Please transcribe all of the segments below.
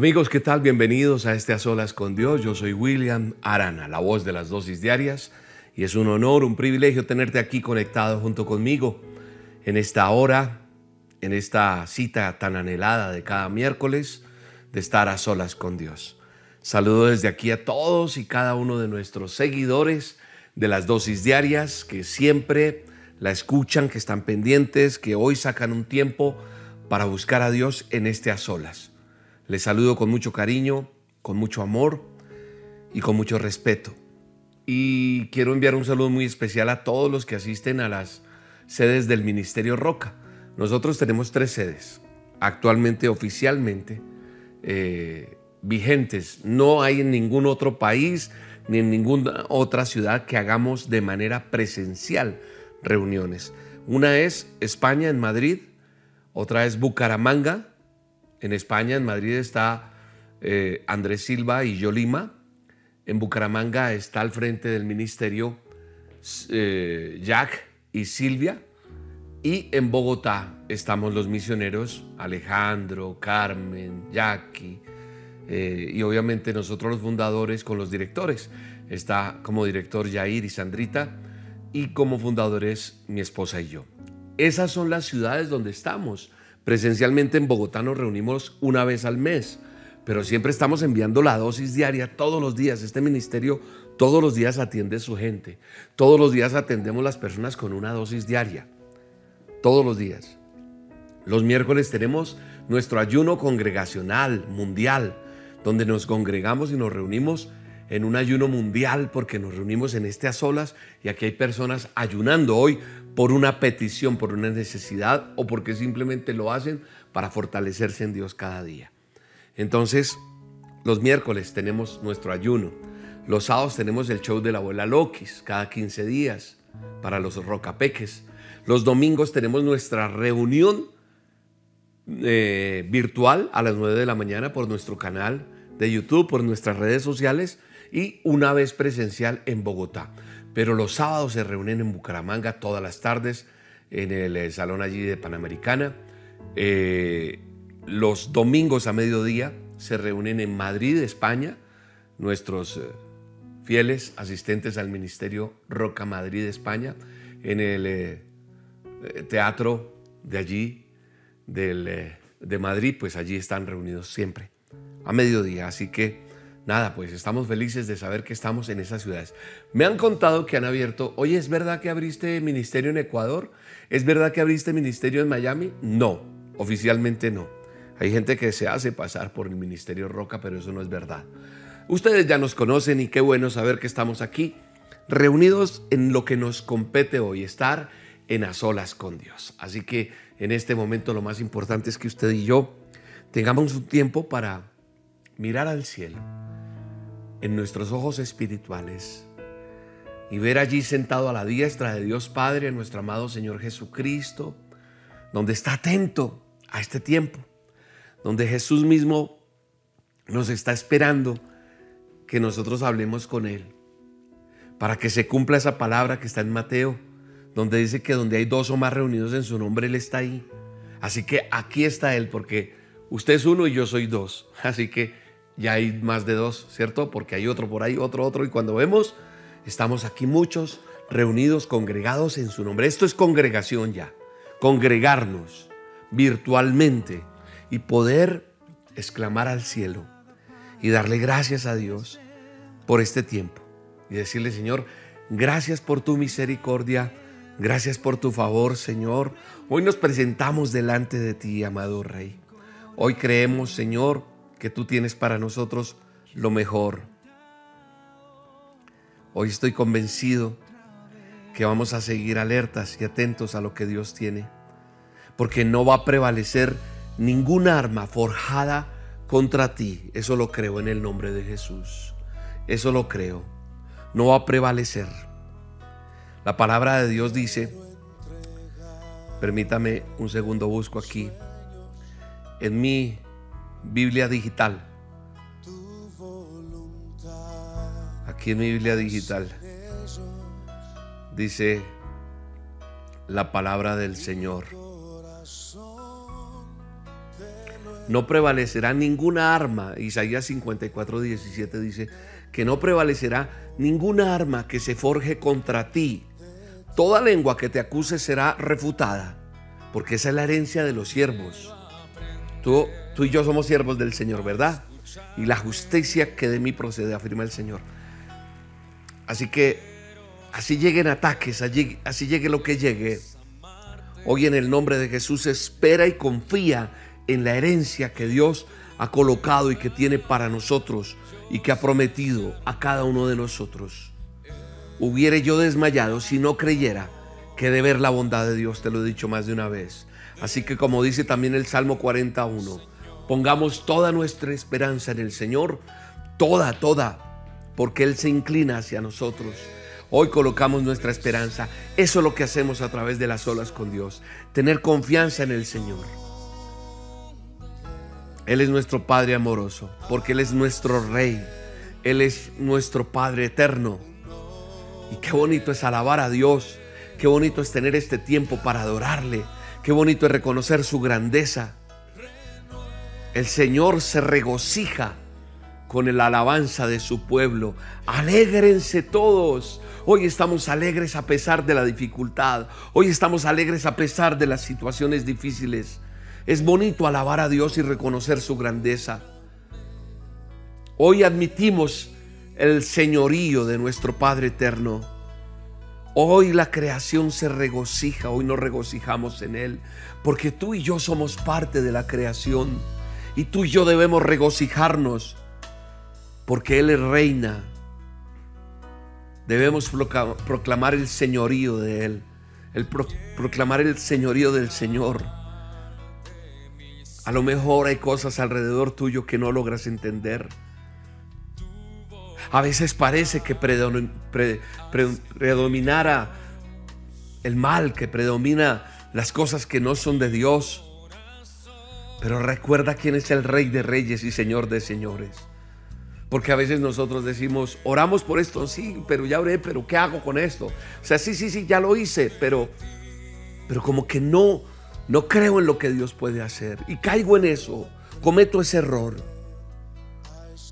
Amigos, ¿qué tal? Bienvenidos a este A Solas con Dios. Yo soy William Arana, la voz de las dosis diarias, y es un honor, un privilegio tenerte aquí conectado junto conmigo en esta hora, en esta cita tan anhelada de cada miércoles, de estar a solas con Dios. Saludo desde aquí a todos y cada uno de nuestros seguidores de las dosis diarias que siempre la escuchan, que están pendientes, que hoy sacan un tiempo para buscar a Dios en este a solas. Les saludo con mucho cariño, con mucho amor y con mucho respeto. Y quiero enviar un saludo muy especial a todos los que asisten a las sedes del Ministerio Roca. Nosotros tenemos tres sedes, actualmente oficialmente eh, vigentes. No hay en ningún otro país ni en ninguna otra ciudad que hagamos de manera presencial reuniones. Una es España en Madrid, otra es Bucaramanga, en España, en Madrid está eh, Andrés Silva y yo Lima. En Bucaramanga está al frente del ministerio eh, Jack y Silvia. Y en Bogotá estamos los misioneros Alejandro, Carmen, Jackie eh, y obviamente nosotros los fundadores con los directores. Está como director Jair y Sandrita y como fundadores mi esposa y yo. Esas son las ciudades donde estamos. Presencialmente en Bogotá nos reunimos una vez al mes, pero siempre estamos enviando la dosis diaria todos los días. Este ministerio todos los días atiende a su gente. Todos los días atendemos las personas con una dosis diaria. Todos los días. Los miércoles tenemos nuestro ayuno congregacional mundial, donde nos congregamos y nos reunimos en un ayuno mundial porque nos reunimos en este a solas y aquí hay personas ayunando hoy por una petición, por una necesidad o porque simplemente lo hacen para fortalecerse en Dios cada día. Entonces, los miércoles tenemos nuestro ayuno. Los sábados tenemos el show de la abuela Lokis cada 15 días para los rocapeques. Los domingos tenemos nuestra reunión eh, virtual a las 9 de la mañana por nuestro canal de YouTube, por nuestras redes sociales y una vez presencial en Bogotá. Pero los sábados se reúnen en Bucaramanga todas las tardes en el eh, salón allí de Panamericana. Eh, los domingos a mediodía se reúnen en Madrid, España, nuestros eh, fieles asistentes al Ministerio Roca Madrid, España, en el teatro de allí, de Madrid, pues allí están reunidos siempre a mediodía. Así que nada, pues estamos felices de saber que estamos en esas ciudades. Me han contado que han abierto, oye, ¿es verdad que abriste ministerio en Ecuador? ¿Es verdad que abriste ministerio en Miami? No, oficialmente no. Hay gente que se hace pasar por el Ministerio Roca, pero eso no es verdad. Ustedes ya nos conocen y qué bueno saber que estamos aquí, reunidos en lo que nos compete hoy, estar en a solas con Dios. Así que en este momento lo más importante es que usted y yo tengamos un tiempo para mirar al cielo en nuestros ojos espirituales y ver allí sentado a la diestra de Dios Padre, nuestro amado Señor Jesucristo, donde está atento a este tiempo, donde Jesús mismo nos está esperando que nosotros hablemos con Él, para que se cumpla esa palabra que está en Mateo, donde dice que donde hay dos o más reunidos en su nombre, Él está ahí. Así que aquí está Él, porque usted es uno y yo soy dos. Así que ya hay más de dos, ¿cierto? Porque hay otro por ahí, otro, otro. Y cuando vemos, estamos aquí muchos reunidos, congregados en su nombre. Esto es congregación ya. Congregarnos virtualmente y poder exclamar al cielo y darle gracias a Dios por este tiempo. Y decirle, Señor, gracias por tu misericordia, gracias por tu favor, Señor. Hoy nos presentamos delante de ti, amado Rey. Hoy creemos, Señor, que tú tienes para nosotros lo mejor. Hoy estoy convencido que vamos a seguir alertas y atentos a lo que Dios tiene, porque no va a prevalecer ninguna arma forjada contra ti. Eso lo creo en el nombre de Jesús. Eso lo creo. no va a prevalecer. La palabra de Dios dice, permítame un segundo, busco aquí, en mi Biblia digital. Aquí en mi Biblia digital dice la palabra del Señor. No prevalecerá ninguna arma. Isaías 54, 17 dice que no prevalecerá ninguna arma que se forje contra ti. Toda lengua que te acuse será refutada, porque esa es la herencia de los siervos. Tú, y yo somos siervos del Señor, ¿verdad? Y la justicia que de mí procede, afirma el Señor. Así que así lleguen ataques, así llegue lo que llegue. Hoy en el nombre de Jesús espera y confía en la herencia que Dios ha colocado y que tiene para nosotros y que ha prometido a cada uno de nosotros. Hubiere yo desmayado si no creyera que de ver la bondad de Dios, te lo he dicho más de una vez. Así que como dice también el Salmo 41, pongamos toda nuestra esperanza en el Señor, toda, toda, porque Él se inclina hacia nosotros. Hoy colocamos nuestra esperanza. Eso es lo que hacemos a través de las olas con Dios. Tener confianza en el Señor. Él es nuestro Padre amoroso, porque Él es nuestro Rey. Él es nuestro Padre eterno. Y qué bonito es alabar a Dios. Qué bonito es tener este tiempo para adorarle. Qué bonito es reconocer su grandeza. El Señor se regocija con la alabanza de su pueblo. Alégrense todos. Hoy estamos alegres a pesar de la dificultad. Hoy estamos alegres a pesar de las situaciones difíciles. Es bonito alabar a Dios y reconocer su grandeza. Hoy admitimos el señorío de nuestro Padre eterno. Hoy la creación se regocija, hoy nos regocijamos en Él, porque tú y yo somos parte de la creación y tú y yo debemos regocijarnos, porque Él es reina. Debemos proclamar el señorío de Él, el proclamar el señorío del Señor. A lo mejor hay cosas alrededor tuyo que no logras entender. A veces parece que predominara el mal, que predomina las cosas que no son de Dios. Pero recuerda quién es el Rey de Reyes y Señor de Señores. Porque a veces nosotros decimos, oramos por esto, sí, pero ya oré, pero ¿qué hago con esto? O sea, sí, sí, sí, ya lo hice, pero, pero como que no, no creo en lo que Dios puede hacer y caigo en eso, cometo ese error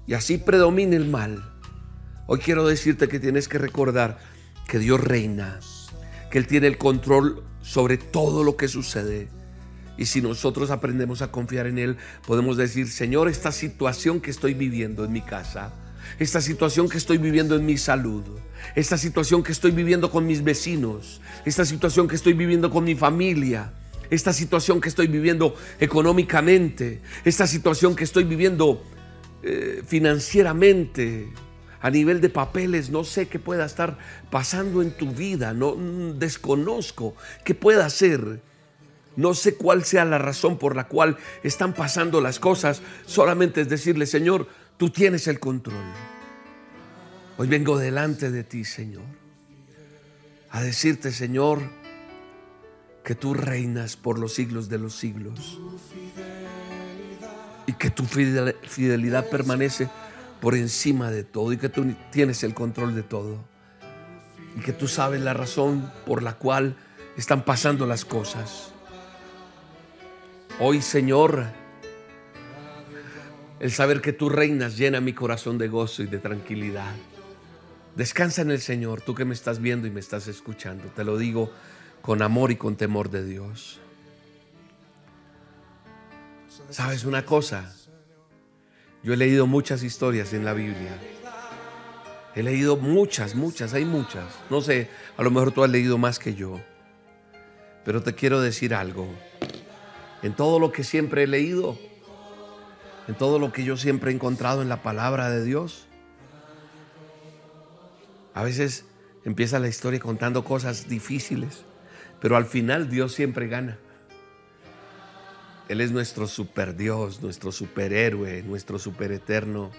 y así predomina el mal. Hoy quiero decirte que tienes que recordar que Dios reina, que Él tiene el control sobre todo lo que sucede. Y si nosotros aprendemos a confiar en Él, podemos decir, Señor, esta situación que estoy viviendo en mi casa, esta situación que estoy viviendo en mi salud, esta situación que estoy viviendo con mis vecinos, esta situación que estoy viviendo con mi familia, esta situación que estoy viviendo económicamente, esta situación que estoy viviendo eh, financieramente, a nivel de papeles, no sé qué pueda estar pasando en tu vida, no desconozco qué pueda ser. No sé cuál sea la razón por la cual están pasando las cosas, solamente es decirle, Señor, tú tienes el control. Hoy vengo delante de ti, Señor, a decirte, Señor, que tú reinas por los siglos de los siglos y que tu fidelidad permanece por encima de todo y que tú tienes el control de todo y que tú sabes la razón por la cual están pasando las cosas. Hoy, Señor, el saber que tú reinas llena mi corazón de gozo y de tranquilidad. Descansa en el Señor, tú que me estás viendo y me estás escuchando. Te lo digo con amor y con temor de Dios. ¿Sabes una cosa? Yo he leído muchas historias en la Biblia. He leído muchas, muchas, hay muchas. No sé, a lo mejor tú has leído más que yo. Pero te quiero decir algo. En todo lo que siempre he leído, en todo lo que yo siempre he encontrado en la palabra de Dios, a veces empieza la historia contando cosas difíciles. Pero al final Dios siempre gana. Él es nuestro super Dios, nuestro superhéroe, nuestro super eterno.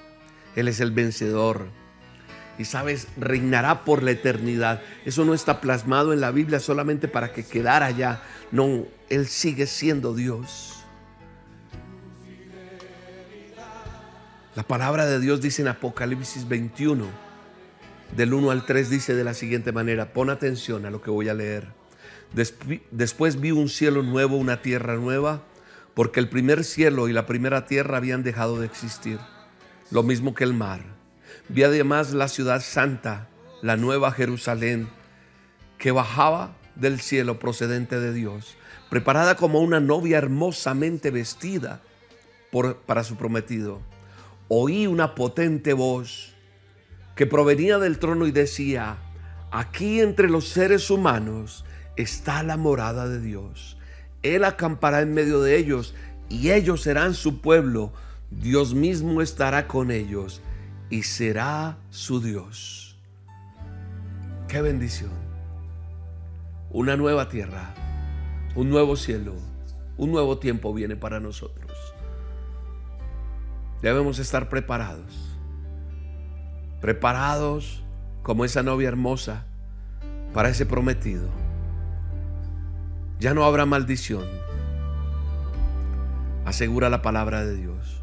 Él es el vencedor. y sabes, reinará por la eternidad. Eso no está plasmado en la Biblia solamente para que quedara allá. No, Él sigue siendo Dios. La palabra de Dios dice en Apocalipsis 21, del 1 al 3, dice de la siguiente manera, pon atención a lo que voy a leer. Después vi un cielo nuevo, una tierra nueva, porque el primer cielo y la primera tierra habían dejado de existir, lo mismo que el mar. Vi además la ciudad santa, la nueva Jerusalén, que bajaba del cielo procedente de Dios, preparada como una novia hermosamente vestida para su prometido oí una potente voz que provenía del trono y decía, aquí entre los seres humanos está la morada de Dios. Él acampará en medio de ellos y ellos serán su pueblo. Dios mismo estará con ellos y será su Dios. Qué bendición. Una nueva tierra, un nuevo cielo, un nuevo tiempo viene para nosotros. Debemos estar preparados. Preparados como esa novia hermosa para ese prometido. Ya no habrá maldición. Asegura la palabra de Dios.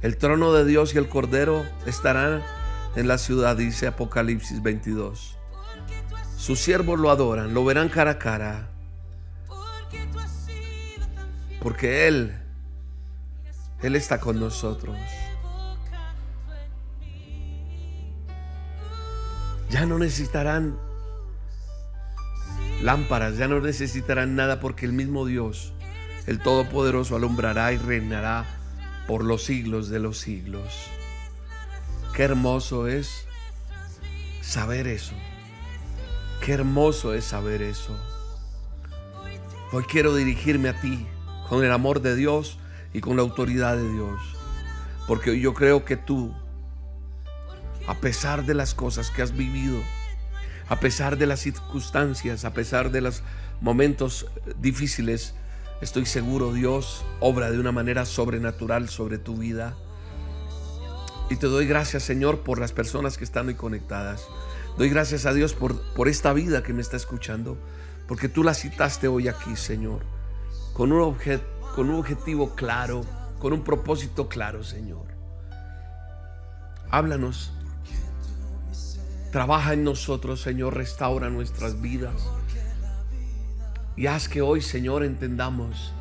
El trono de Dios y el Cordero estarán en la ciudad, dice Apocalipsis 22. Sus siervos lo adoran, lo verán cara a cara porque Él, Él está con nosotros. Ya no necesitarán lámparas, ya no necesitarán nada porque el mismo Dios, el Todopoderoso, alumbrará y reinará por los siglos de los siglos. Qué hermoso es saber eso. Qué hermoso es saber eso. Hoy quiero dirigirme a ti con el amor de Dios y con la autoridad de Dios. Porque yo creo que tú, a pesar de las cosas que has vivido, a pesar de las circunstancias, a pesar de los momentos difíciles, estoy seguro Dios obra de una manera sobrenatural sobre tu vida. Y te doy gracias, Señor, por las personas que están hoy conectadas. Doy gracias a Dios por, por esta vida que me está escuchando, porque tú la citaste hoy aquí, Señor con un, con un objetivo claro, con un propósito claro, Señor. Háblanos. Trabaja en nosotros, Señor, restaura nuestras vidas. Y haz que hoy, Señor, entendamos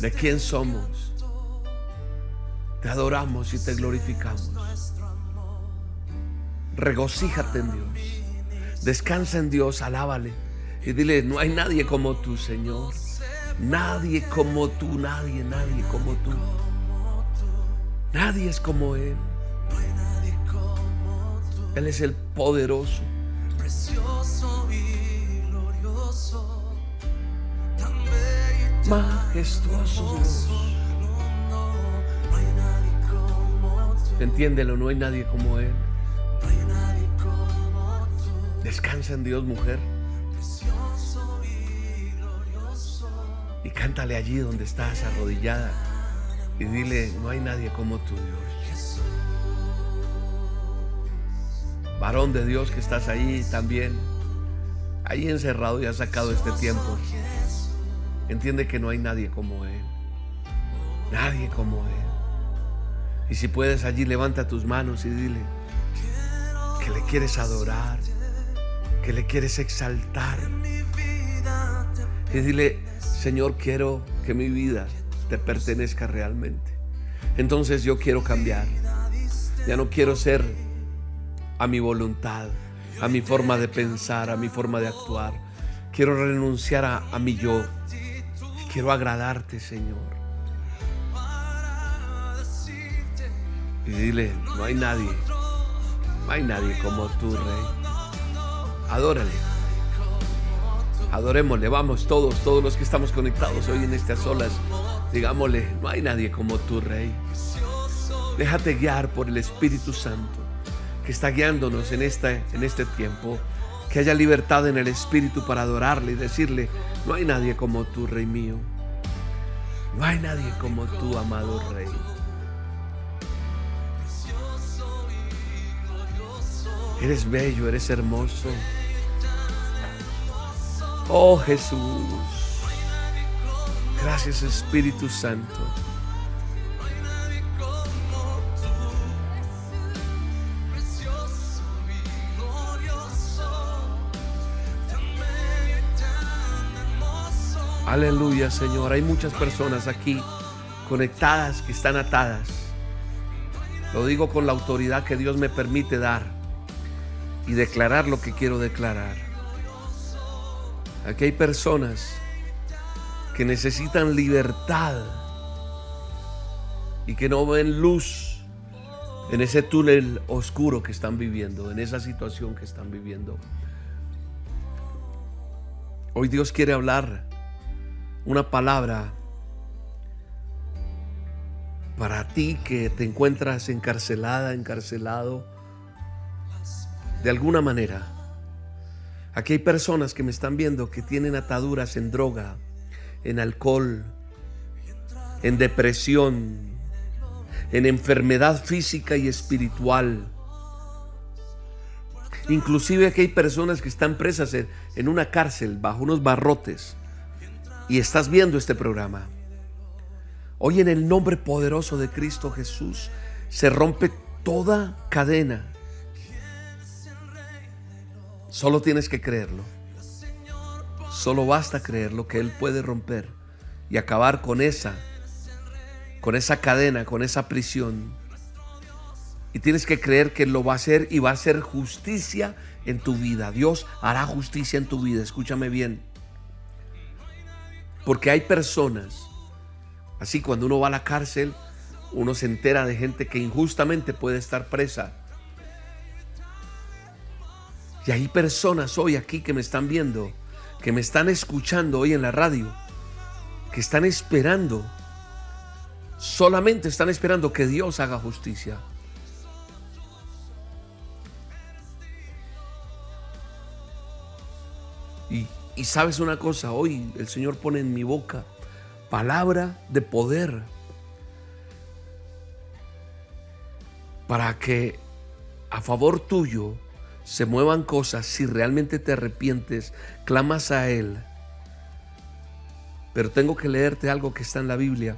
de quién somos. Te adoramos y te glorificamos. Regocíjate en Dios. Descansa en Dios, alábale. Y dile, no hay nadie como tú, Señor. Nadie como tú, nadie, nadie como tú. Nadie es como Él. Él es el poderoso. Precioso y glorioso. Majestuoso Entiéndelo, no hay nadie como Él. Descansa en Dios, mujer. Y cántale allí donde estás arrodillada. Y dile, no hay nadie como tú, Dios. Varón de Dios que estás ahí también, ahí encerrado y has sacado este tiempo. Entiende que no hay nadie como Él. Nadie como Él. Y si puedes allí, levanta tus manos y dile que le quieres adorar, que le quieres exaltar. Y dile, Señor, quiero que mi vida te pertenezca realmente. Entonces yo quiero cambiar. Ya no quiero ser a mi voluntad, a mi forma de pensar, a mi forma de actuar. Quiero renunciar a, mi yo. Quiero agradarte, Señor. Y dile, no hay nadie, no hay nadie como tú, Rey. Adórale. Adorémosle, vamos todos, todos los que estamos conectados hoy en estas olas. Digámosle, no hay nadie como tú, Rey. Déjate guiar por el Espíritu Santo que está guiándonos en este, en este tiempo. Que haya libertad en el Espíritu para adorarle y decirle, no hay nadie como tú, Rey mío. No hay nadie como tú, amado Rey. Eres bello, eres hermoso. Oh Jesús. Gracias Espíritu Santo. Aleluya, Señor. Hay muchas personas aquí conectadas que están atadas. Lo digo con la autoridad que Dios me permite dar y declarar lo que quiero declarar. Aquí hay personas que necesitan libertad y que no ven luz en ese túnel oscuro que están viviendo, en esa situación que están viviendo. Hoy Dios quiere hablar una palabra para ti que te encuentras encarcelada, encarcelado, de alguna manera. Aquí hay personas que me están viendo que tienen ataduras en droga, en alcohol, en depresión, en enfermedad física y espiritual. Inclusive aquí hay personas que están presas en, en una cárcel bajo unos barrotes y estás viendo este programa. Hoy en el nombre poderoso de Cristo Jesús se rompe toda cadena. Solo tienes que creerlo. Solo basta creerlo que Él puede romper y acabar con esa, con esa cadena, con esa prisión. Y tienes que creer que lo va a hacer y va a hacer justicia en tu vida. Dios hará justicia en tu vida. Escúchame bien. Porque hay personas, así cuando uno va a la cárcel, uno se entera de gente que injustamente puede estar presa. Y hay personas hoy aquí que me están viendo, que me están escuchando hoy en la radio, que están esperando, solamente están esperando que Dios haga justicia. Y y sabes una cosa, hoy el Señor pone en mi boca palabra de poder para que a favor tuyo se muevan cosas si realmente te arrepientes, clamas a Él. Pero tengo que leerte algo que está en la Biblia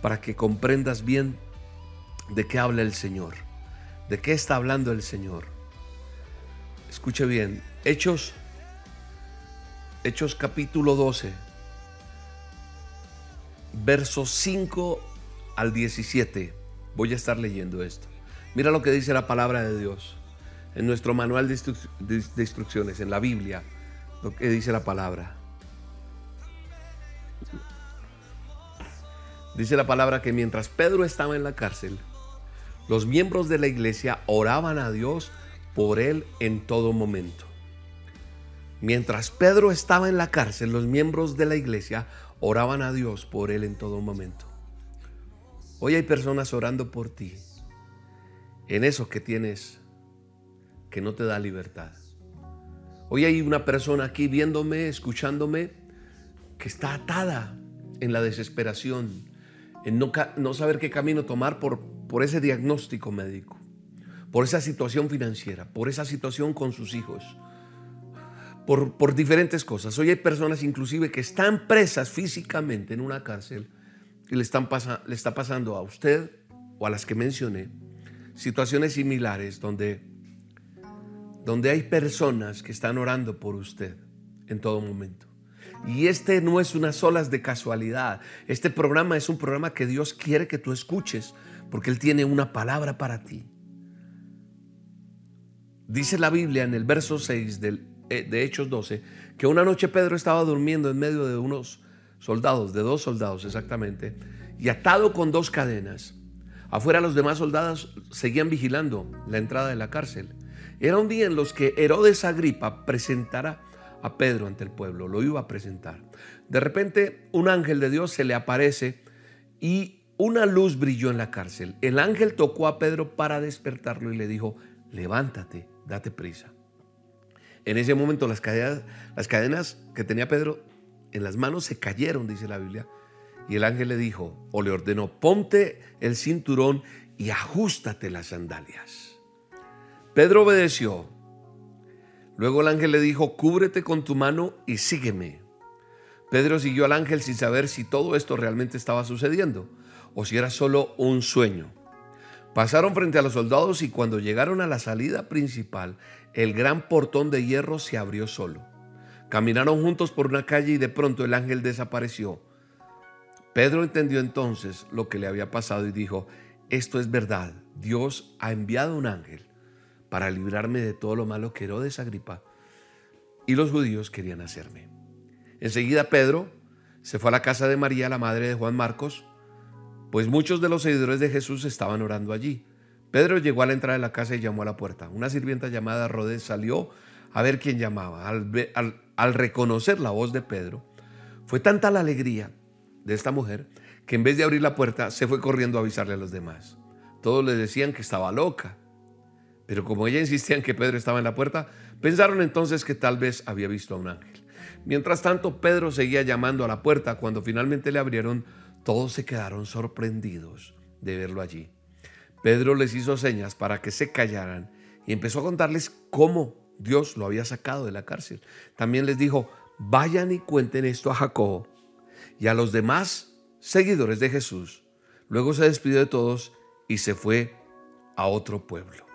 para que comprendas bien de qué habla el Señor, de qué está hablando el Señor. Escuche bien, Hechos Hechos capítulo 12, versos 5 al 17. Voy a estar leyendo esto. Mira lo que dice la palabra de Dios en nuestro manual de, instrucciones, en la Biblia, lo que dice la palabra. Dice la palabra que mientras Pedro estaba en la cárcel, los miembros de la iglesia oraban a Dios por él en todo momento. Mientras Pedro estaba en la cárcel, los miembros de la iglesia oraban a Dios por él en todo momento. Hoy hay personas orando por ti en eso que tienes que no te da libertad. Hoy hay una persona aquí viéndome, escuchándome, que está atada en la desesperación, en no, saber qué camino tomar por ese diagnóstico médico, por esa situación financiera, por esa situación con sus hijos por, diferentes cosas. Hoy hay personas inclusive que están presas físicamente en una cárcel y le, están le está pasando a usted o a las que mencioné situaciones similares donde, donde hay personas que están orando por usted en todo momento. Y este no es unas olas de casualidad. Este programa es un programa que Dios quiere que tú escuches porque Él tiene una palabra para ti. Dice la Biblia en el verso 6 del de Hechos 12, que una noche Pedro estaba durmiendo en medio de unos soldados, de dos soldados exactamente, y atado con dos cadenas. Afuera los demás soldados seguían vigilando la entrada de la cárcel. Era un día en los que Herodes Agripa presentara a Pedro ante el pueblo, lo iba a presentar. De repente un ángel de Dios se le aparece y una luz brilló en la cárcel. El ángel tocó a Pedro para despertarlo y le dijo, levántate, date prisa. En ese momento las cadenas, que tenía Pedro en las manos se cayeron, dice la Biblia. Y el ángel le dijo, o le ordenó, ponte el cinturón y ajustate las sandalias. Pedro obedeció. Luego el ángel le dijo, cúbrete con tu mano y sígueme. Pedro siguió al ángel sin saber si todo esto realmente estaba sucediendo o si era solo un sueño. Pasaron frente a los soldados y cuando llegaron a la salida principal, el gran portón de hierro se abrió solo. Caminaron juntos por una calle y de pronto el ángel desapareció. Pedro entendió entonces lo que le había pasado y dijo, esto es verdad, Dios ha enviado un ángel para librarme de todo lo malo que Herodes Agripa y los judíos querían hacerme. Enseguida Pedro se fue a la casa de María, la madre de Juan Marcos, pues muchos de los seguidores de Jesús estaban orando allí. Pedro llegó a la entrada de la casa y llamó a la puerta. Una sirvienta llamada Rodés salió a ver quién llamaba. Al, reconocer la voz de Pedro, fue tanta la alegría de esta mujer que en vez de abrir la puerta se fue corriendo a avisarle a los demás. Todos le decían que estaba loca. Pero como ella insistía en que Pedro estaba en la puerta, pensaron entonces que tal vez había visto a un ángel. Mientras tanto, Pedro seguía llamando a la puerta. Cuando finalmente le abrieron, todos se quedaron sorprendidos de verlo allí. Pedro les hizo señas para que se callaran y empezó a contarles cómo Dios lo había sacado de la cárcel. También les dijo, vayan y cuenten esto a Jacobo y a los demás seguidores de Jesús. Luego se despidió de todos y se fue a otro pueblo.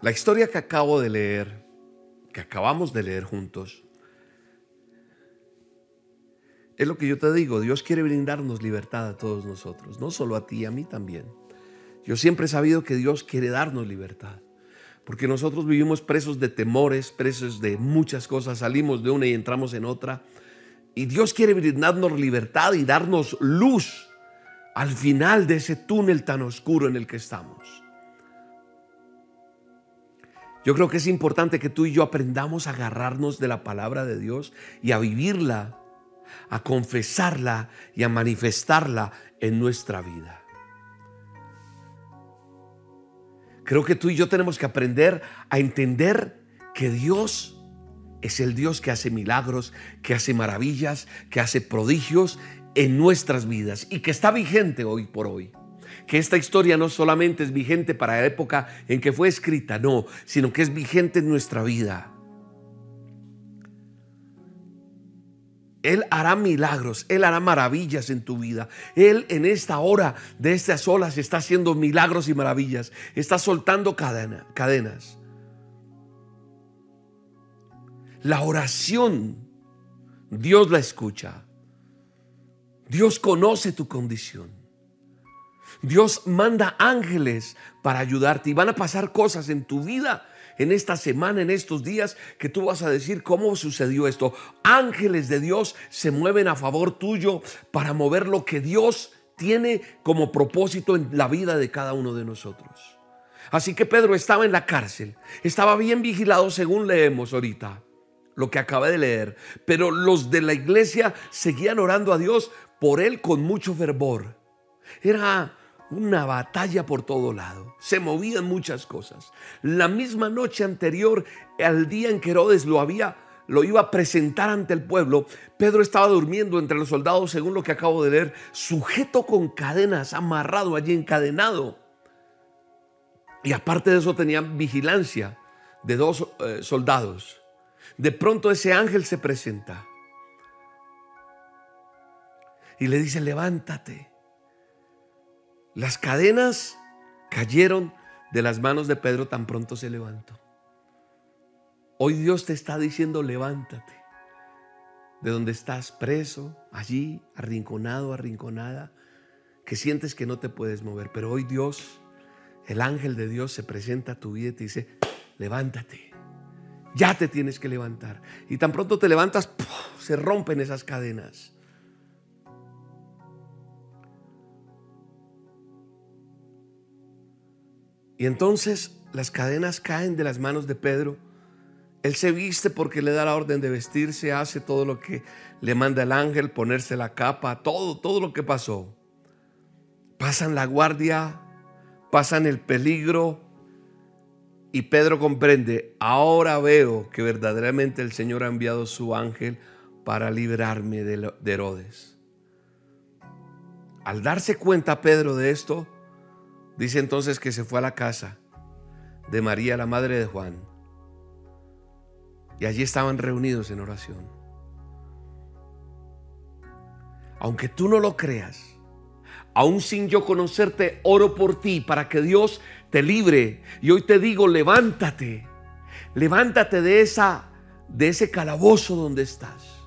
La historia que acabo de leer, que acabamos de leer juntos, es lo que yo te digo, Dios quiere brindarnos libertad a todos nosotros, no solo a ti, a mí también. Yo siempre he sabido que Dios quiere darnos libertad, porque nosotros vivimos presos de temores, presos de muchas cosas, salimos de una y entramos en otra, y Dios quiere brindarnos libertad y darnos luz al final de ese túnel tan oscuro en el que estamos. Yo creo que es importante que tú y yo aprendamos a agarrarnos de la palabra de Dios y a vivirla a confesarla y a manifestarla en nuestra vida. Creo que tú y yo tenemos que aprender a entender que Dios es el Dios que hace milagros, que hace maravillas, que hace prodigios en nuestras vidas y que está vigente hoy por hoy. Que esta historia no solamente es vigente para la época en que fue escrita, no, sino que es vigente en nuestra vida. Él hará milagros, Él hará maravillas en tu vida. Él en esta hora de estas olas está haciendo milagros y maravillas. Está soltando cadenas. La oración, Dios la escucha. Dios conoce tu condición. Dios manda ángeles para ayudarte y van a pasar cosas en tu vida en esta semana, en estos días, que tú vas a decir cómo sucedió esto. Ángeles de Dios se mueven a favor tuyo para mover lo que Dios tiene como propósito en la vida de cada uno de nosotros. Así que Pedro estaba en la cárcel, estaba bien vigilado según leemos ahorita, lo que acabé de leer, pero los de la iglesia seguían orando a Dios por él con mucho fervor. Era una batalla por todo lado. Se movían muchas cosas. La misma noche anterior, al día en que Herodes lo había lo iba a presentar ante el pueblo, Pedro estaba durmiendo entre los soldados, según lo que acabo de leer, sujeto con cadenas, amarrado allí, encadenado. Y aparte de eso tenía vigilancia de dos eh, soldados. De pronto ese ángel se presenta y le dice, levántate. Las cadenas cayeron de las manos de Pedro tan pronto se levantó. Hoy Dios te está diciendo, levántate. De donde estás preso, allí, arrinconado, arrinconada, que sientes que no te puedes mover. Pero hoy Dios, el ángel de Dios se presenta a tu vida y te dice, levántate. Ya te tienes que levantar. Y tan pronto te levantas, se rompen esas cadenas. Y entonces las cadenas caen de las manos de Pedro. Él se viste porque le da la orden de vestirse, hace todo lo que le manda el ángel, ponerse la capa, todo, todo lo que pasó. Pasan la guardia, pasan el peligro y Pedro comprende, ahora veo que verdaderamente el Señor ha enviado su ángel para librarme de Herodes. Al darse cuenta Pedro de esto, Dice entonces que se fue a la casa de María, la madre de Juan. Y allí estaban reunidos en oración. Aunque tú no lo creas, aún sin yo conocerte, oro por ti para que Dios te libre. Y hoy te digo, levántate. Levántate de esa de ese calabozo donde estás.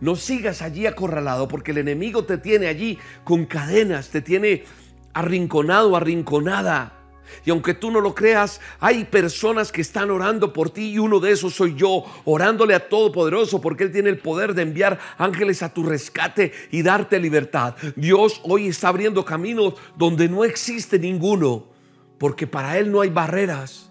No sigas allí acorralado porque el enemigo te tiene allí con cadenas, te tiene arrinconado, arrinconada. Y aunque tú no lo creas, hay personas que están orando por ti y uno de esos soy yo, orándole a Todopoderoso porque Él tiene el poder de enviar ángeles a tu rescate y darte libertad. Dios hoy está abriendo caminos donde no existe ninguno, porque para Él no hay barreras.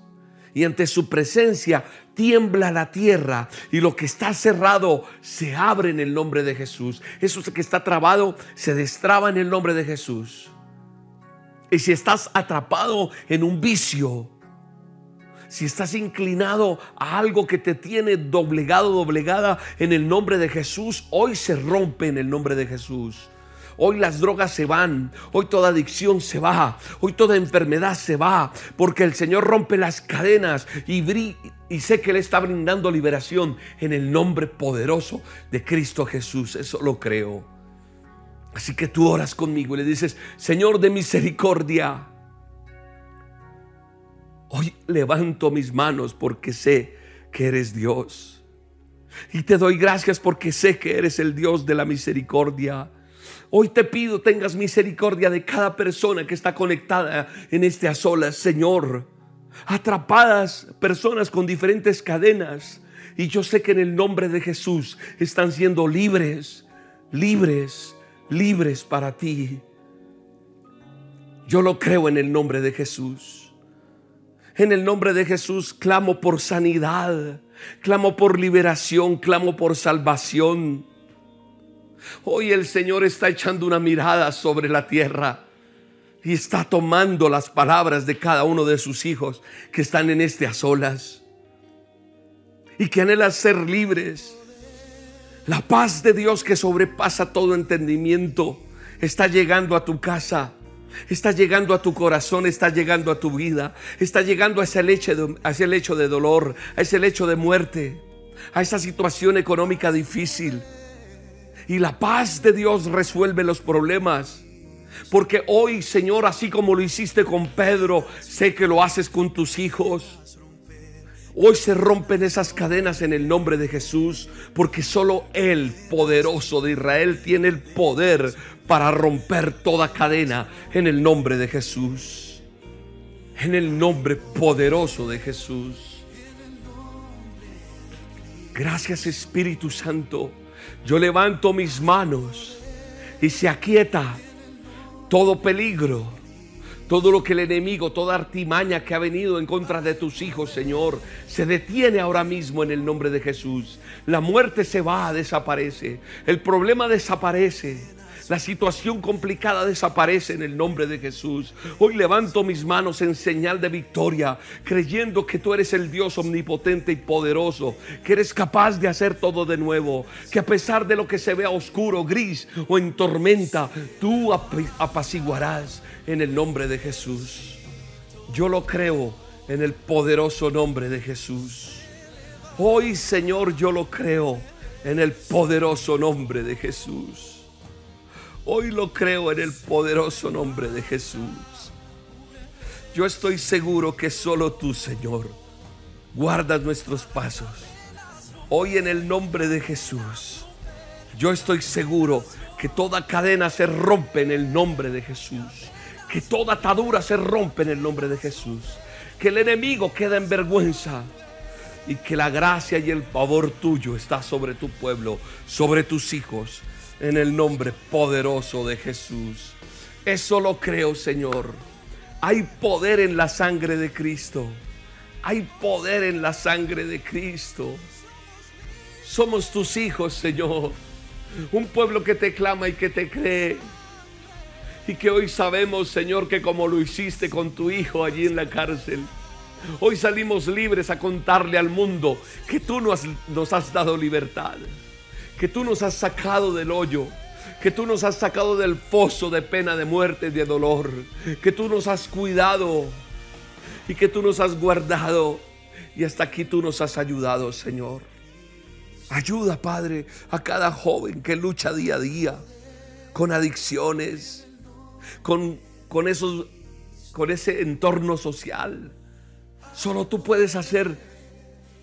Y ante su presencia tiembla la tierra y lo que está cerrado se abre en el nombre de Jesús. Eso que está trabado se destraba en el nombre de Jesús. Y si estás atrapado en un vicio, si estás inclinado a algo que te tiene doblegado, doblegada en el nombre de Jesús, hoy se rompe en el nombre de Jesús. Hoy las drogas se van, hoy toda adicción se va, hoy toda enfermedad se va, porque el Señor rompe las cadenas y, y sé que Él está brindando liberación en el nombre poderoso de Cristo Jesús. Eso lo creo. Así que tú oras conmigo y le dices, Señor de misericordia, hoy levanto mis manos porque sé que eres Dios. Y te doy gracias porque sé que eres el Dios de la misericordia. Hoy te pido tengas misericordia de cada persona que está conectada en este a Señor. Atrapadas personas con diferentes cadenas. Y yo sé que en el nombre de Jesús están siendo libres, libres libres para ti. Yo lo creo en el nombre de Jesús. En el nombre de Jesús clamo por sanidad, clamo por liberación, clamo por salvación. Hoy el Señor está echando una mirada sobre la tierra y está tomando las palabras de cada uno de sus hijos que están en este a solas y que anhelan ser libres la paz de Dios que sobrepasa todo entendimiento está llegando a tu casa. Está llegando a tu corazón, está llegando a tu vida, está llegando a ese, lecho de, a ese lecho de dolor, a ese lecho de muerte, a esa situación económica difícil. Y la paz de Dios resuelve los problemas. Porque hoy, Señor, así como lo hiciste con Pedro, sé que lo haces con tus hijos. Hoy se rompen esas cadenas en el nombre de Jesús, porque solo el poderoso de Israel tiene el poder para romper toda cadena en el nombre de Jesús. En el nombre poderoso de Jesús. Gracias Espíritu Santo. Yo levanto mis manos y se aquieta todo peligro todo lo que el enemigo, toda artimaña que ha venido en contra de tus hijos, Señor, se detiene ahora mismo en el nombre de Jesús. La muerte se va, desaparece. El problema desaparece. La situación complicada desaparece en el nombre de Jesús. Hoy levanto mis manos en señal de victoria, creyendo que tú eres el Dios omnipotente y poderoso, que eres capaz de hacer todo de nuevo, que a pesar de lo que se vea oscuro, gris o en tormenta, tú apaciguarás en el nombre de Jesús. Yo lo creo en el poderoso nombre de Jesús. Hoy, Señor, yo lo creo en el poderoso nombre de Jesús. Hoy lo creo en el poderoso nombre de Jesús. Yo estoy seguro que solo tú, Señor, guardas nuestros pasos. Hoy en el nombre de Jesús, yo estoy seguro que toda cadena se rompe en el nombre de Jesús. Que toda atadura se rompe en el nombre de Jesús. Que el enemigo queda en vergüenza. Y que la gracia y el favor tuyo está sobre tu pueblo, sobre tus hijos en el nombre poderoso de Jesús. Eso lo creo, Señor. Hay poder en la sangre de Cristo. Hay poder en la sangre de Cristo. Somos tus hijos, Señor. Un pueblo que te clama y que te cree. Y que hoy sabemos, Señor, que como lo hiciste con tu hijo allí en la cárcel, hoy salimos libres a contarle al mundo que tú nos, has dado libertad que tú nos has sacado del hoyo, que tú nos has sacado del foso de pena, de muerte y de dolor, que tú nos has cuidado y que tú nos has guardado y hasta aquí tú nos has ayudado, Señor. Ayuda, Padre, a cada joven que lucha día a día con adicciones, con, con, esos, con ese entorno social. Solo tú puedes hacer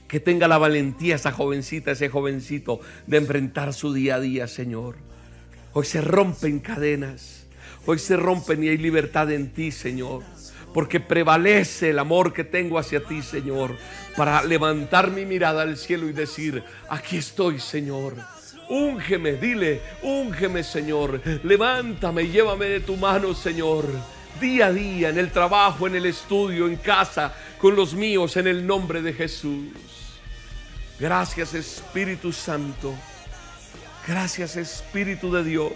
que tenga la valentía esa jovencita, ese jovencito de enfrentar su día a día, Señor. Hoy se rompen cadenas, hoy se rompen y hay libertad en ti, Señor porque prevalece el amor que tengo hacia ti, Señor, para levantar mi mirada al cielo y decir, aquí estoy, Señor. Úngeme, dile, úngeme, Señor. Levántame y llévame de tu mano, Señor. Día a día, en el trabajo, en el estudio, en casa, con los míos, en el nombre de Jesús. Gracias, Espíritu Santo. Gracias, Espíritu de Dios.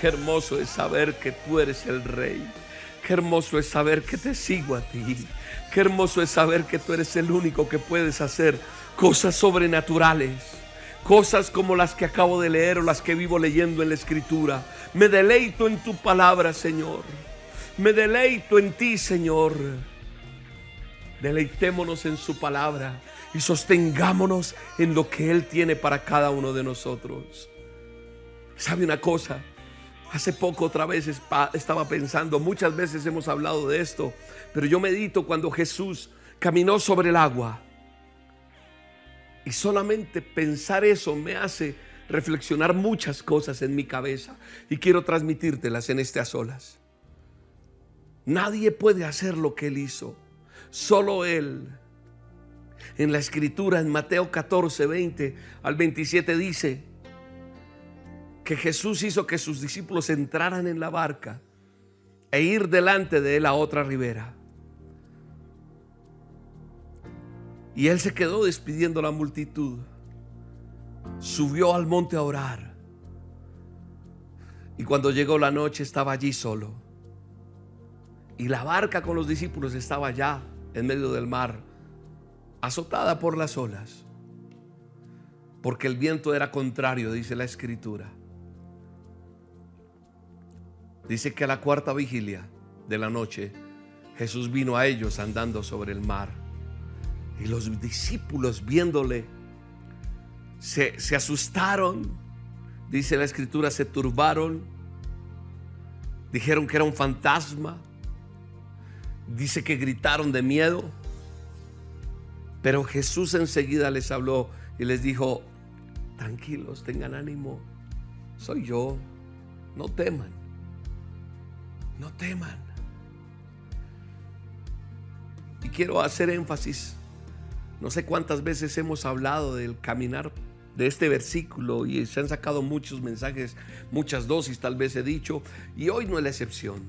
Qué hermoso es saber que tú eres el rey. Qué hermoso es saber que te sigo a ti. Qué hermoso es saber que tú eres el único que puedes hacer cosas sobrenaturales. Cosas como las que acabo de leer o las que vivo leyendo en la escritura. Me deleito en tu palabra, Señor. Me deleito en ti, Señor. Deleitémonos en su palabra y sostengámonos en lo que Él tiene para cada uno de nosotros. ¿Sabe una cosa? Hace poco otra vez estaba pensando, muchas veces hemos hablado de esto, pero yo medito cuando Jesús caminó sobre el agua. Y solamente pensar eso me hace reflexionar muchas cosas en mi cabeza y quiero transmitírtelas en a solas. Nadie puede hacer lo que él hizo, solo él. En la escritura en Mateo 14, 20 al 27 dice, que Jesús hizo que sus discípulos entraran en la barca e ir delante de él a otra ribera. Y él se quedó despidiendo a la multitud. Subió al monte a orar. Y cuando llegó la noche estaba allí solo. Y la barca con los discípulos estaba allá en medio del mar, azotada por las olas. Porque el viento era contrario, dice la escritura. Dice que a la cuarta vigilia de la noche Jesús vino a ellos andando sobre el mar. Y los discípulos viéndole se, se asustaron. Dice la escritura, se turbaron. Dijeron que era un fantasma. Dice que gritaron de miedo. Pero Jesús enseguida les habló y les dijo, tranquilos, tengan ánimo. Soy yo, no teman no teman. Y quiero hacer énfasis, no sé cuántas veces hemos hablado del caminar de este versículo y se han sacado muchos mensajes, muchas dosis tal vez he dicho, y hoy no es la excepción.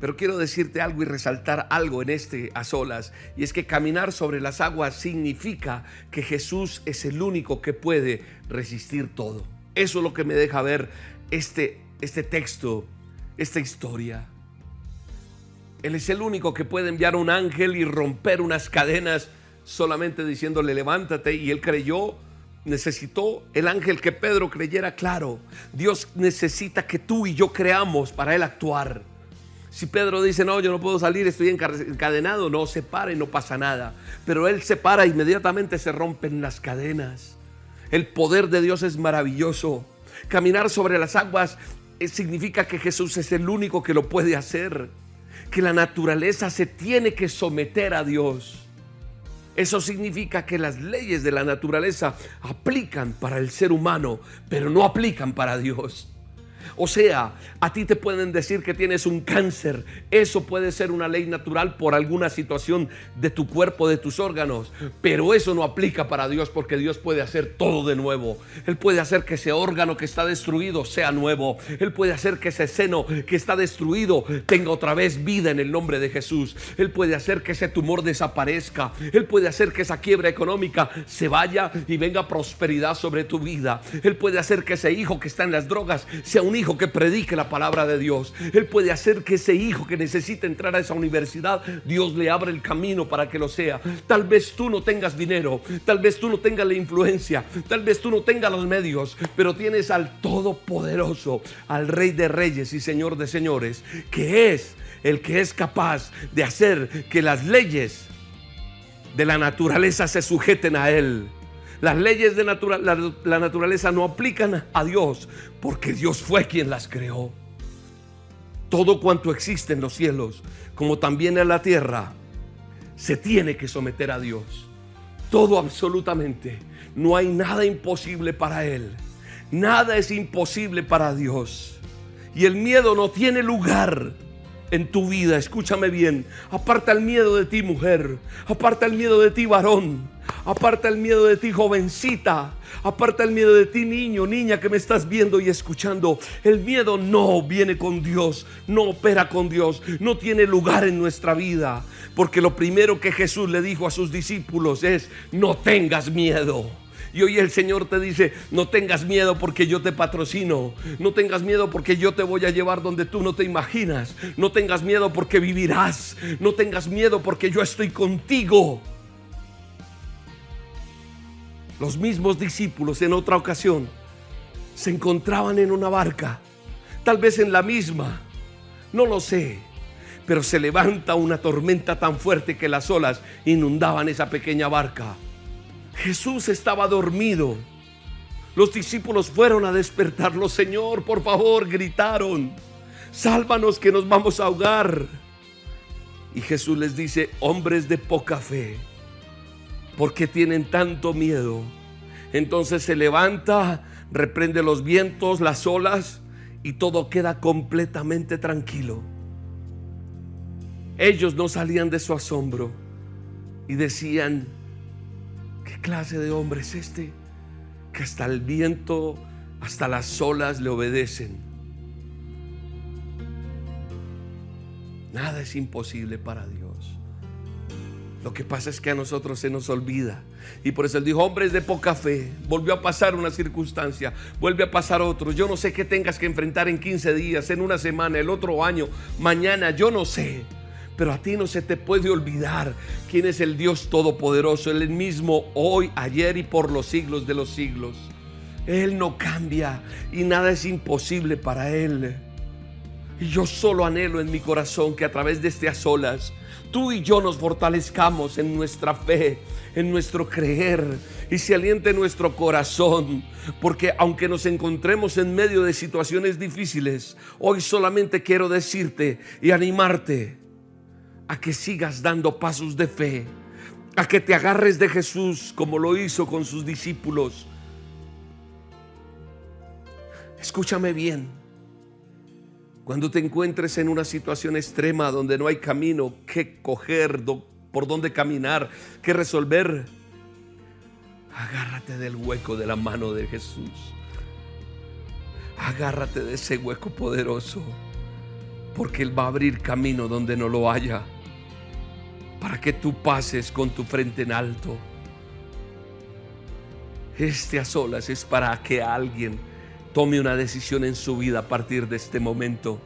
Pero quiero decirte algo y resaltar algo en este a solas, y es que caminar sobre las aguas significa que Jesús es el único que puede resistir todo. Eso es lo que me deja ver este, este texto esta historia. Él es el único que puede enviar un ángel y romper unas cadenas solamente diciéndole levántate y él creyó, necesitó el ángel que Pedro creyera claro. Dios necesita que tú y yo creamos para él actuar. Si Pedro dice, no, yo no puedo salir, estoy encadenado, no, se para y no pasa nada. Pero él se para, inmediatamente se rompen las cadenas. El poder de Dios es maravilloso. Caminar sobre las aguas significa que Jesús es el único que lo puede hacer, que la naturaleza se tiene que someter a Dios. Eso significa que las leyes de la naturaleza aplican para el ser humano, pero no aplican para Dios. O sea, a ti te pueden decir que tienes un cáncer. Eso puede ser una ley natural por alguna situación de tu cuerpo, de tus órganos. Pero eso no aplica para Dios porque Dios puede hacer todo de nuevo. Él puede hacer que ese órgano que está destruido sea nuevo. Él puede hacer que ese seno que está destruido tenga otra vez vida en el nombre de Jesús. Él puede hacer que ese tumor desaparezca. Él puede hacer que esa quiebra económica se vaya y venga prosperidad sobre tu vida. Él puede hacer que ese hijo que está en las drogas sea un hijo que predique la palabra de Dios. Él puede hacer que ese hijo que necesita entrar a esa universidad, Dios le abra el camino para que lo sea. Tal vez tú no tengas dinero, tal vez tú no tengas la influencia, tal vez tú no tengas los medios, pero tienes al Todopoderoso, al Rey de Reyes y Señor de Señores, que es el que es capaz de hacer que las leyes de la naturaleza se sujeten a Él. Las leyes de la, la, naturaleza no aplican a Dios porque Dios fue quien las creó. Todo cuanto existe en los cielos, como también en la tierra, se tiene que someter a Dios. Todo absolutamente. No hay nada imposible para Él. Nada es imposible para Dios. Y el miedo no tiene lugar en tu vida. Escúchame bien. Aparta el miedo de ti, mujer. Aparta el miedo de ti, varón. Aparta el miedo de ti, jovencita. Aparta el miedo de ti, niño, niña que me estás viendo y escuchando. El miedo no viene con Dios, no opera con Dios, no tiene lugar en nuestra vida. Porque lo primero que Jesús le dijo a sus discípulos es, no tengas miedo. Y hoy el Señor te dice, no tengas miedo porque yo te patrocino. No tengas miedo porque yo te voy a llevar donde tú no te imaginas. No tengas miedo porque vivirás. No tengas miedo porque yo estoy contigo. Los mismos discípulos en otra ocasión se encontraban en una barca, tal vez en la misma, no lo sé, pero se levanta una tormenta tan fuerte que las olas inundaban esa pequeña barca. Jesús estaba dormido. Los discípulos fueron a despertarlo. Señor, por favor, gritaron. Sálvanos que nos vamos a ahogar. Y Jesús les dice, hombres de poca fe, ¿por qué tienen tanto miedo? Entonces se levanta, reprende los vientos, las olas y todo queda completamente tranquilo. Ellos no salían de su asombro y decían, ¿Qué clase de hombre es este que hasta el viento, hasta las olas le obedecen? Nada es imposible para Dios. Lo que pasa es que a nosotros se nos olvida. Y por eso él dijo, hombres de poca fe, volvió a pasar una circunstancia, vuelve a pasar otro. Yo no sé qué tengas que enfrentar en 15 días, en una semana, el otro año, mañana, yo no sé. Pero a ti no se te puede olvidar quién es el Dios Todopoderoso, el mismo hoy, ayer y por los siglos de los siglos. Él no cambia y nada es imposible para Él. Y yo solo anhelo en mi corazón que a través de este a solas, tú y yo nos fortalezcamos en nuestra fe, en nuestro creer y se aliente nuestro corazón. Porque aunque nos encontremos en medio de situaciones difíciles, hoy solamente quiero decirte y animarte a que sigas dando pasos de fe, a que te agarres de Jesús como lo hizo con sus discípulos. Escúchame bien. Cuando te encuentres en una situación extrema donde no hay camino que coger, por dónde caminar, que resolver, agárrate del hueco de la mano de Jesús. Agárrate de ese hueco poderoso, porque Él va a abrir camino donde no lo haya para que tú pases con tu frente en alto. Este a solas es para que alguien tome una decisión en su vida a partir de este momento.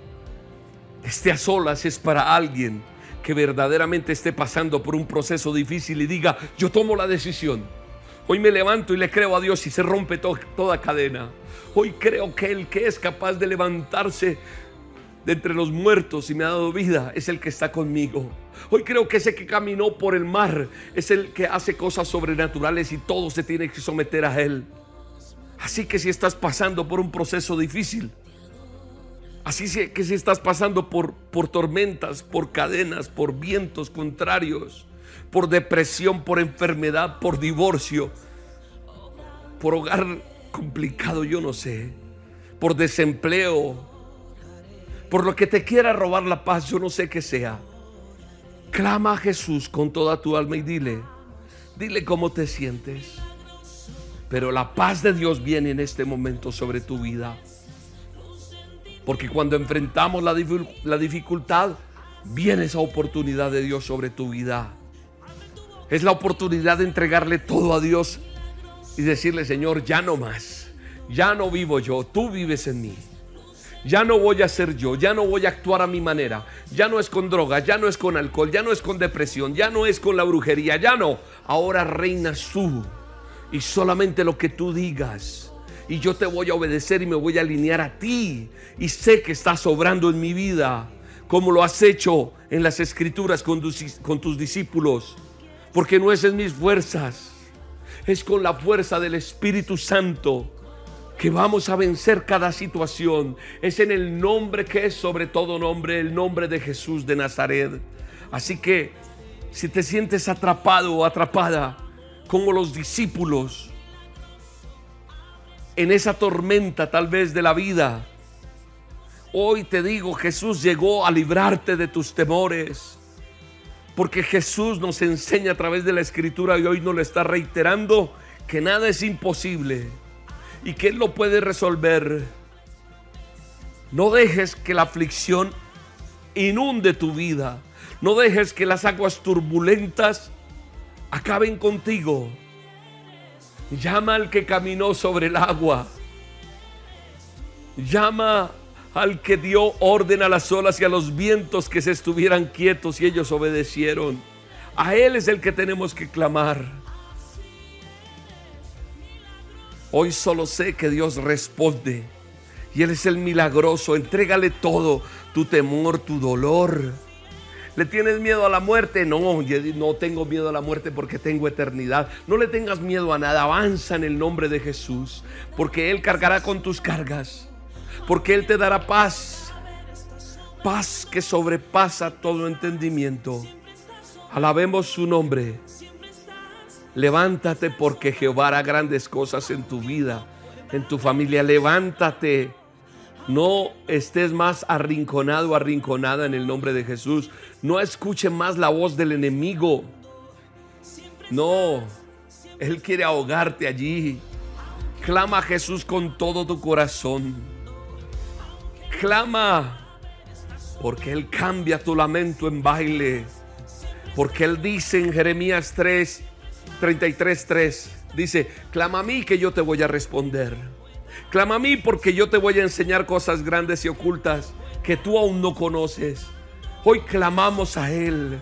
Este a solas es para alguien que verdaderamente esté pasando por un proceso difícil y diga, yo tomo la decisión. Hoy me levanto y le creo a Dios y se rompe toda cadena. Hoy creo que el que es capaz de levantarse de entre los muertos y me ha dado vida es el que está conmigo. Hoy creo que ese que caminó por el mar es el que hace cosas sobrenaturales y todo se tiene que someter a él. Así que si estás pasando por un proceso difícil, así que si estás pasando por, por tormentas, por cadenas, por vientos contrarios, por depresión, por enfermedad, por divorcio, por hogar complicado, yo no sé, por desempleo, por lo que te quiera robar la paz, yo no sé qué sea. Clama a Jesús con toda tu alma y dile, dile cómo te sientes. Pero la paz de Dios viene en este momento sobre tu vida. Porque cuando enfrentamos la, la dificultad, viene esa oportunidad de Dios sobre tu vida. Es la oportunidad de entregarle todo a Dios y decirle, Señor, ya no más. Ya no vivo yo, tú vives en mí. Ya no voy a ser yo, ya no voy a actuar a mi manera. Ya no es con droga, ya no es con alcohol, ya no es con depresión, ya no es con la brujería, ya no. Ahora reinas tú y solamente lo que tú digas. Y yo te voy a obedecer y me voy a alinear a ti. Y sé que estás obrando en mi vida, como lo has hecho en las escrituras con tus, con tus discípulos. Porque no es en mis fuerzas, es con la fuerza del Espíritu Santo que vamos a vencer cada situación. Es en el nombre que es sobre todo nombre, el nombre de Jesús de Nazaret. Así que si te sientes atrapado o atrapada como los discípulos en esa tormenta tal vez de la vida, hoy te digo, Jesús llegó a librarte de tus temores. Porque Jesús nos enseña a través de la escritura y hoy nos lo está reiterando que nada es imposible y que Él lo puede resolver. No dejes que la aflicción inunde tu vida. No dejes que las aguas turbulentas acaben contigo. Llama al que caminó sobre el agua. Llama al que dio orden a las olas y a los vientos que se estuvieran quietos y ellos obedecieron. A Él es el que tenemos que clamar. Hoy solo sé que Dios responde. Y Él es el milagroso. Entrégale todo, tu temor, tu dolor. ¿Le tienes miedo a la muerte? No, no tengo miedo a la muerte porque tengo eternidad. No le tengas miedo a nada. Avanza en el nombre de Jesús. Porque Él cargará con tus cargas. Porque Él te dará paz. Paz que sobrepasa todo entendimiento. Alabemos su nombre. Levántate porque Jehová hará grandes cosas en tu vida, en tu familia. Levántate. No estés más arrinconado o arrinconada en el nombre de Jesús. No escuche más la voz del enemigo. No, Él quiere ahogarte allí. Clama a Jesús con todo tu corazón. Clama porque Él cambia tu lamento en baile. Porque Él dice en Jeremías 3, 33.3 dice, clama a mí que yo te voy a responder. Clama a mí porque yo te voy a enseñar cosas grandes y ocultas que tú aún no conoces. Hoy clamamos a Él.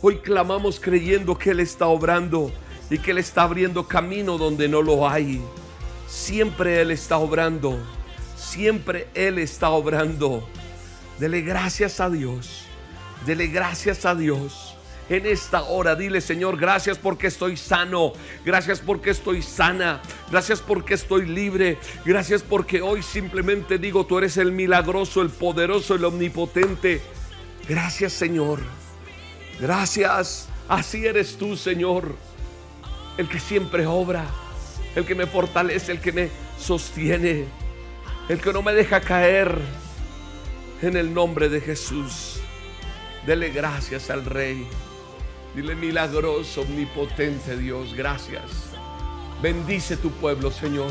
Hoy clamamos creyendo que Él está obrando y que Él está abriendo camino donde no lo hay. Siempre Él está obrando. Siempre Él está obrando. Dele gracias a Dios. Dele gracias a Dios en esta hora. Dile, Señor, gracias porque estoy sano. Gracias porque estoy sana. Gracias porque estoy libre. Gracias porque hoy simplemente digo, tú eres el milagroso, el poderoso, el omnipotente. Gracias, Señor. Gracias. Así eres tú, Señor. El que siempre obra. El que me fortalece, el que me sostiene. El que no me deja caer. En el nombre de Jesús. Dele gracias al Rey. Dile milagroso, omnipotente Dios, gracias. Bendice tu pueblo, Señor.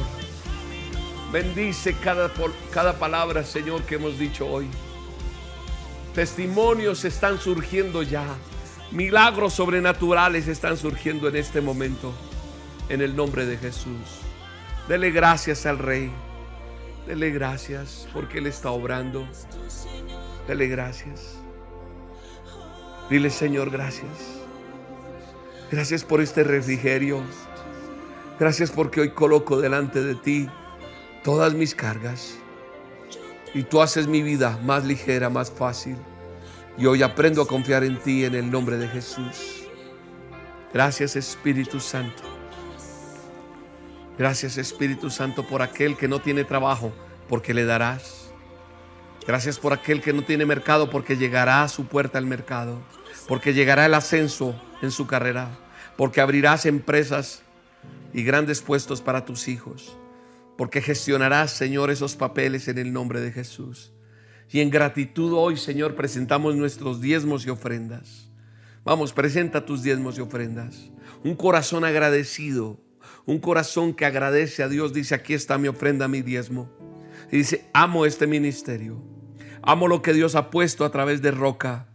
Bendice cada, cada palabra, Señor, que hemos dicho hoy. Testimonios están surgiendo ya. Milagros sobrenaturales están surgiendo en este momento. En el nombre de Jesús. Dele gracias al Rey. Dele gracias porque Él está obrando. Dele gracias. Dile Señor, gracias. Gracias por este refrigerio. Gracias porque hoy coloco delante de ti todas mis cargas. Y tú haces mi vida más ligera, más fácil. Y hoy aprendo a confiar en ti en el nombre de Jesús. Gracias Espíritu Santo. Gracias Espíritu Santo por aquel que no tiene trabajo, porque le darás. Gracias por aquel que no tiene mercado, porque llegará a su puerta el mercado, porque llegará el ascenso en su carrera porque abrirás empresas y grandes puestos para tus hijos, porque gestionarás, Señor, esos papeles en el nombre de Jesús. Y en gratitud hoy, Señor, presentamos nuestros diezmos y ofrendas. Vamos, presenta tus diezmos y ofrendas. Un corazón agradecido, un corazón que agradece a Dios, dice, aquí está mi ofrenda, mi diezmo. Dice, amo este ministerio, amo lo que Dios ha puesto a través de Roca,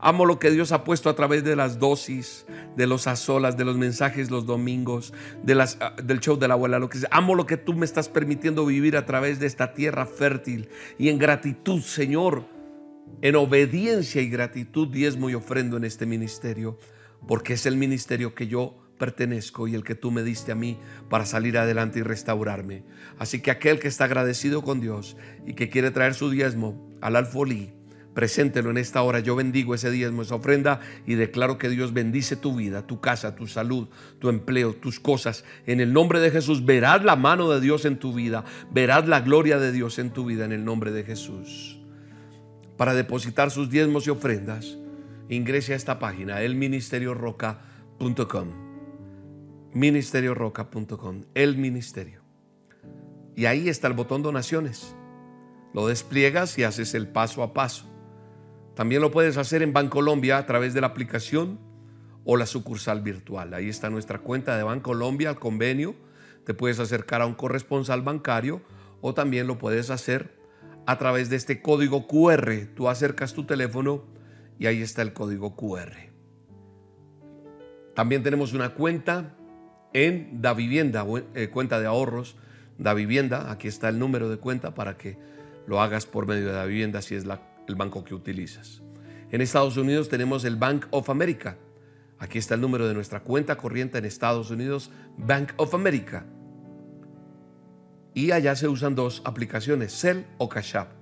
Amo lo que Dios ha puesto a través de las dosis, de los azolas, de los mensajes los domingos, ah, del show de la abuela. Lo que Amo lo que tú me estás permitiendo vivir a través de esta tierra fértil. Y en gratitud, Señor, en obediencia y gratitud, diezmo y ofrendo en este ministerio. Porque es el ministerio que yo pertenezco y el que tú me diste a mí para salir adelante y restaurarme. Así que aquel que está agradecido con Dios y que quiere traer su diezmo al alfolí, Preséntelo en esta hora. Yo bendigo ese diezmo, esa ofrenda y declaro que Dios bendice tu vida, tu casa, tu salud, tu empleo, tus cosas. En el nombre de Jesús verás la mano de Dios en tu vida, verás la gloria de Dios en tu vida en el nombre de Jesús. Para depositar sus diezmos y ofrendas, ingrese a esta página, elministerioroca.com. Ministerioroca.com, el ministerio. Y ahí está el botón donaciones. Lo despliegas y haces el paso a paso. También lo puedes hacer en Bancolombia a través de la aplicación o la sucursal virtual. Ahí está nuestra cuenta de Bancolombia, el convenio. Te puedes acercar a un corresponsal bancario o también lo puedes hacer a través de este código QR. Tú acercas tu teléfono y ahí está el código QR. También tenemos una cuenta en Da Vivienda, eh, cuenta de ahorros Da Vivienda. Aquí está el número de cuenta para que lo hagas por medio de Da Vivienda si es la el banco que utilizas. En Estados Unidos tenemos el Bank of America. Aquí está el número de nuestra cuenta corriente en Estados Unidos, Bank of America. Y allá se usan dos aplicaciones, Cell o Cash App.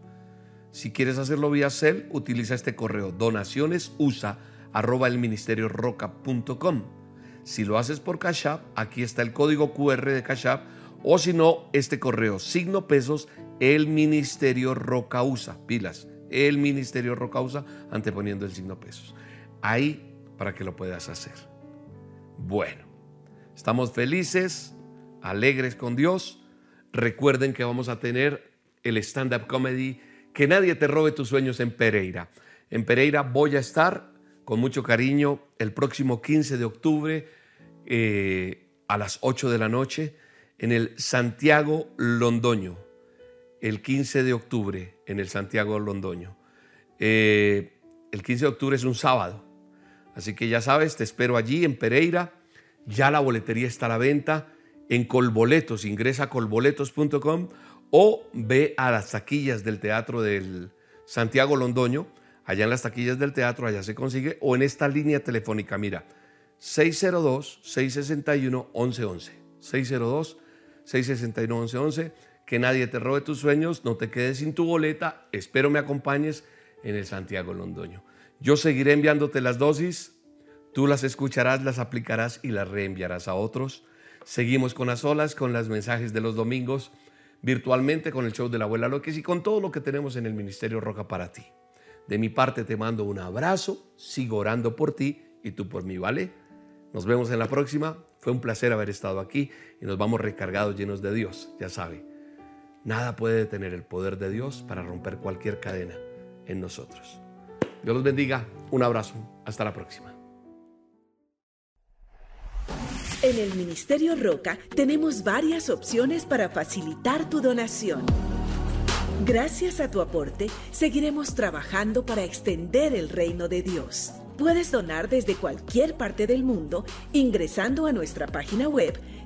Si quieres hacerlo vía Cell, utiliza este correo donacionesusa arroba el ministerio roca.com. Si lo haces por Cash App, aquí está el código QR de Cash App o si no, este correo signo pesos el ministerio roca usa. Pilas el Ministerio Rocausa anteponiendo el signo pesos. Ahí para que lo puedas hacer. Bueno, estamos felices, alegres con Dios. Recuerden que vamos a tener el stand-up comedy Que nadie te robe tus sueños en Pereira. En Pereira voy a estar con mucho cariño el próximo 15 de octubre eh, a las 8 de la noche en el Santiago Londoño el 15 de octubre en el Santiago Londoño. Eh, el 15 de octubre es un sábado, así que ya sabes, te espero allí en Pereira. Ya la boletería está a la venta en Colboletos. Ingresa a colboletos.com o ve a las taquillas del Teatro del Santiago Londoño. Allá en las taquillas del teatro, allá se consigue. O en esta línea telefónica, mira, 602-661-1111. 602-661-1111 que nadie te robe tus sueños, no te quedes sin tu boleta, espero me acompañes en el Santiago Londoño. Yo seguiré enviándote las dosis, tú las escucharás, las aplicarás y las reenviarás a otros. Seguimos con las olas, con los mensajes de los domingos, virtualmente con el show de la abuela Loques y con todo lo que tenemos en el Ministerio Roca para ti. De mi parte te mando un abrazo, sigo orando por ti y tú por mí, ¿vale? Nos vemos en la próxima. Fue un placer haber estado aquí y nos vamos recargados, llenos de Dios, ya sabe. Nada puede detener el poder de Dios para romper cualquier cadena en nosotros. Dios los bendiga. Un abrazo. Hasta la próxima. En el Ministerio Roca tenemos varias opciones para facilitar tu donación. Gracias a tu aporte, seguiremos trabajando para extender el reino de Dios. Puedes donar desde cualquier parte del mundo ingresando a nuestra página web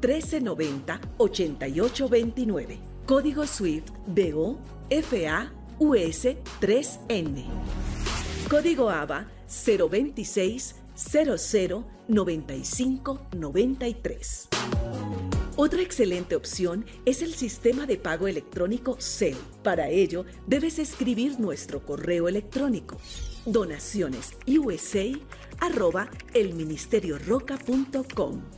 1390 8829. Código SWIFT BO FA US 3N. Código ABA 026 00 95 93. Otra excelente opción es el sistema de pago electrónico CEL. Para ello, debes escribir nuestro correo electrónico donaciones arroba elministerioroca.com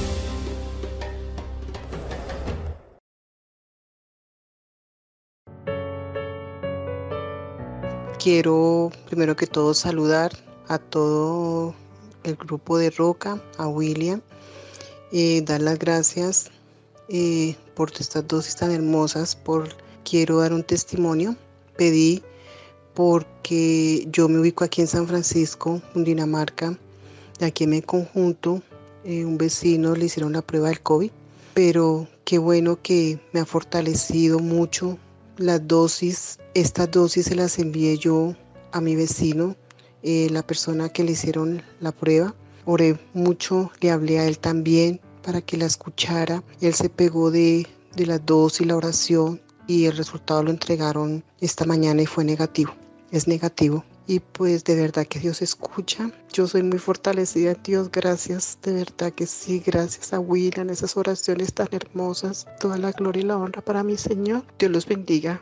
Quiero primero que todo saludar a todo el grupo de Roca, a William, eh, dar las gracias eh, por estas dosis tan hermosas, por quiero dar un testimonio. Pedí porque yo me ubico aquí en San Francisco, Dinamarca, y aquí en mi conjunto, eh, un vecino le hicieron la prueba del COVID, pero qué bueno que me ha fortalecido mucho las dosis. Estas dosis se las envié yo a mi vecino, eh, la persona que le hicieron la prueba. Oré mucho, le hablé a él también para que la escuchara. Él se pegó de, de las dos y la oración y el resultado lo entregaron esta mañana y fue negativo. Es negativo. Y pues de verdad que Dios escucha. Yo soy muy fortalecida Dios. Gracias. De verdad que sí. Gracias a William. Esas oraciones tan hermosas. Toda la gloria y la honra para mi Señor. Dios los bendiga.